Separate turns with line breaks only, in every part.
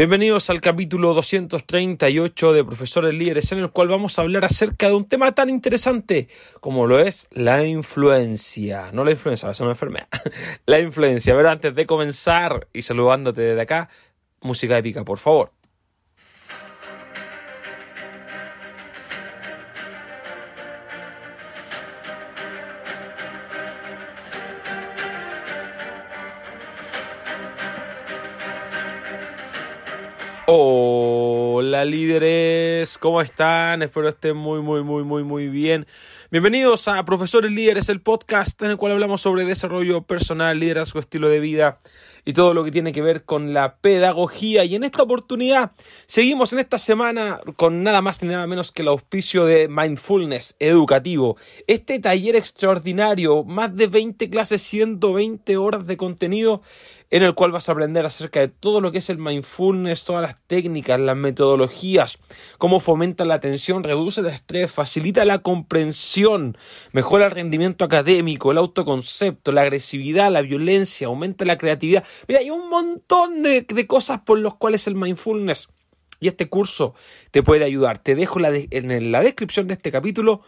Bienvenidos al capítulo 238 de Profesores Líderes, en el cual vamos a hablar acerca de un tema tan interesante como lo es la influencia. No la influencia, es una enfermedad. La influencia. A ver, antes de comenzar y saludándote desde acá, música épica, por favor. Hola líderes, ¿cómo están? Espero estén muy, muy, muy, muy, muy bien. Bienvenidos a Profesores Líderes, el podcast en el cual hablamos sobre desarrollo personal, liderazgo, estilo de vida y todo lo que tiene que ver con la pedagogía. Y en esta oportunidad seguimos en esta semana con nada más ni nada menos que el auspicio de Mindfulness Educativo. Este taller extraordinario, más de 20 clases, 120 horas de contenido en el cual vas a aprender acerca de todo lo que es el mindfulness, todas las técnicas, las metodologías, cómo fomenta la atención, reduce el estrés, facilita la comprensión, mejora el rendimiento académico, el autoconcepto, la agresividad, la violencia, aumenta la creatividad. Mira, hay un montón de, cosas por las cuales el mindfulness y este curso te puede ayudar. Te dejo en la descripción de este capítulo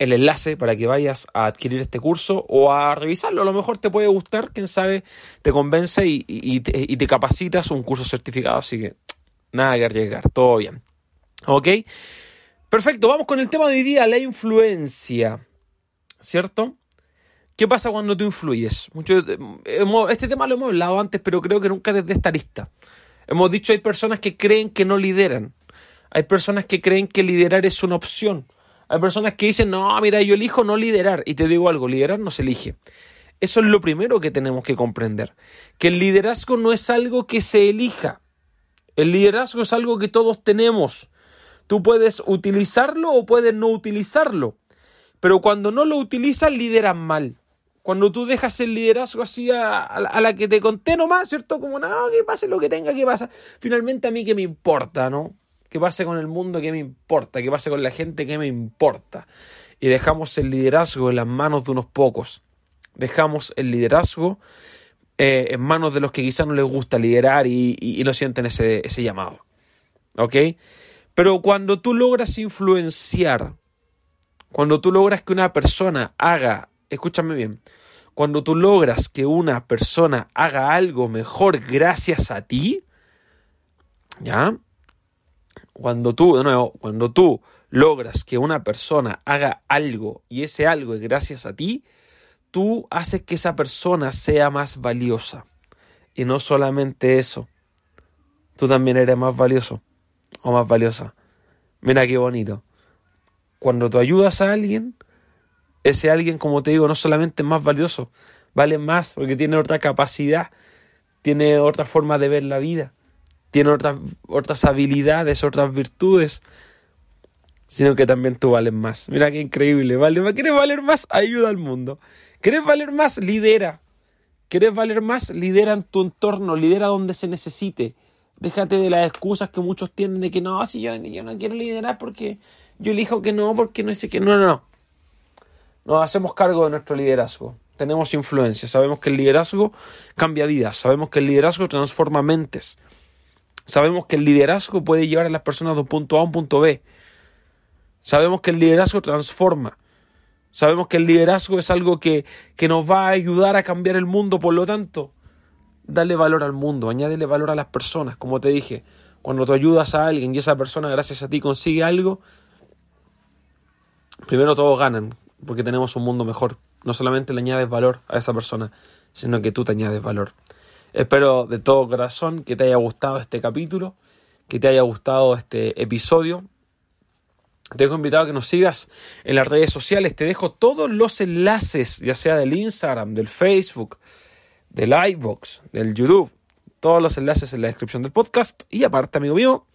el enlace para que vayas a adquirir este curso o a revisarlo. A lo mejor te puede gustar, quién sabe, te convence y, te, capacitas un curso certificado. Así que nada que arriesgar, todo bien. ¿Ok? Perfecto, vamos con el tema de hoy día, la influencia. ¿Cierto? ¿Qué pasa cuando tú influyes? Mucho, este tema lo hemos hablado antes, pero creo que nunca desde esta lista. Hemos dicho hay personas que creen que no lideran. Hay personas que creen que liderar es una opción. Hay personas que dicen, no, mira, yo elijo no liderar. Y te digo algo, liderar no se elige. Eso es lo primero que tenemos que comprender. Que el liderazgo no es algo que se elija. El liderazgo es algo que todos tenemos. Tú puedes utilizarlo o puedes no utilizarlo. Pero cuando no lo utilizas, lideras mal. Cuando tú dejas el liderazgo así a, la que te conté nomás, ¿cierto? Como, no, que pase lo que tenga que pasar. Finalmente a mí que me importa, ¿no? ¿Qué pase con el mundo? ¿Qué me importa? ¿Qué pase con la gente? ¿Qué me importa? Y dejamos el liderazgo en las manos de unos pocos. Dejamos el liderazgo eh, en manos de los que quizás no les gusta liderar y, no sienten ese, ese llamado. ¿Ok? Pero cuando tú logras influenciar, cuando tú logras que una persona haga, escúchame bien, cuando tú logras que una persona haga algo mejor gracias a ti, ¿ya? Cuando tú, de nuevo, cuando tú logras que una persona haga algo y ese algo es gracias a ti, tú haces que esa persona sea más valiosa. Y no solamente eso, tú también eres más valioso o más valiosa. Mira qué bonito. Cuando tú ayudas a alguien, ese alguien, como te digo, no solamente es más valioso, vale más porque tiene otra capacidad, tiene otra forma de ver la vida tiene otras, otras habilidades, otras virtudes, sino que también tú vales más. Mira qué increíble, ¿vale? ¿Quieres valer más? Ayuda al mundo. ¿Quieres valer más? Lidera. ¿Quieres valer más? Lidera en tu entorno, lidera donde se necesite. Déjate de las excusas que muchos tienen de que no, si yo, yo no quiero liderar porque yo elijo que no, porque no sé que no, no, no. Nos hacemos cargo de nuestro liderazgo. Tenemos influencia. Sabemos que el liderazgo cambia vidas. Sabemos que el liderazgo transforma mentes. Sabemos que el liderazgo puede llevar a las personas de un punto A a un punto B. Sabemos que el liderazgo transforma. Sabemos que el liderazgo es algo que, que nos va a ayudar a cambiar el mundo. Por lo tanto, dale valor al mundo, añádele valor a las personas. Como te dije, cuando tú ayudas a alguien y esa persona, gracias a ti, consigue algo, primero todos ganan, porque tenemos un mundo mejor. No solamente le añades valor a esa persona, sino que tú te añades valor. Espero de todo corazón que te haya gustado este capítulo, que te haya gustado este episodio. Te dejo invitado a que nos sigas en las redes sociales. Te dejo todos los enlaces, ya sea del Instagram, del Facebook, del iBox, del YouTube. Todos los enlaces en la descripción del podcast. Y aparte, amigo mío,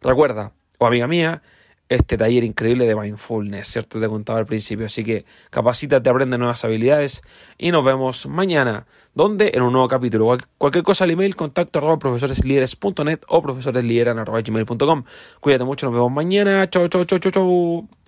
recuerda, o amiga mía, este taller increíble de mindfulness, ¿cierto? Te contaba al principio. Así que capacítate, aprende nuevas habilidades y nos vemos mañana. ¿Dónde? En un nuevo capítulo. Cualquier cosa al email, contacto arroba profesoreslíderes.net o profesoreslíderes.gmail.com. Cuídate mucho, nos vemos mañana. Chau, chau, chau, chau, chau.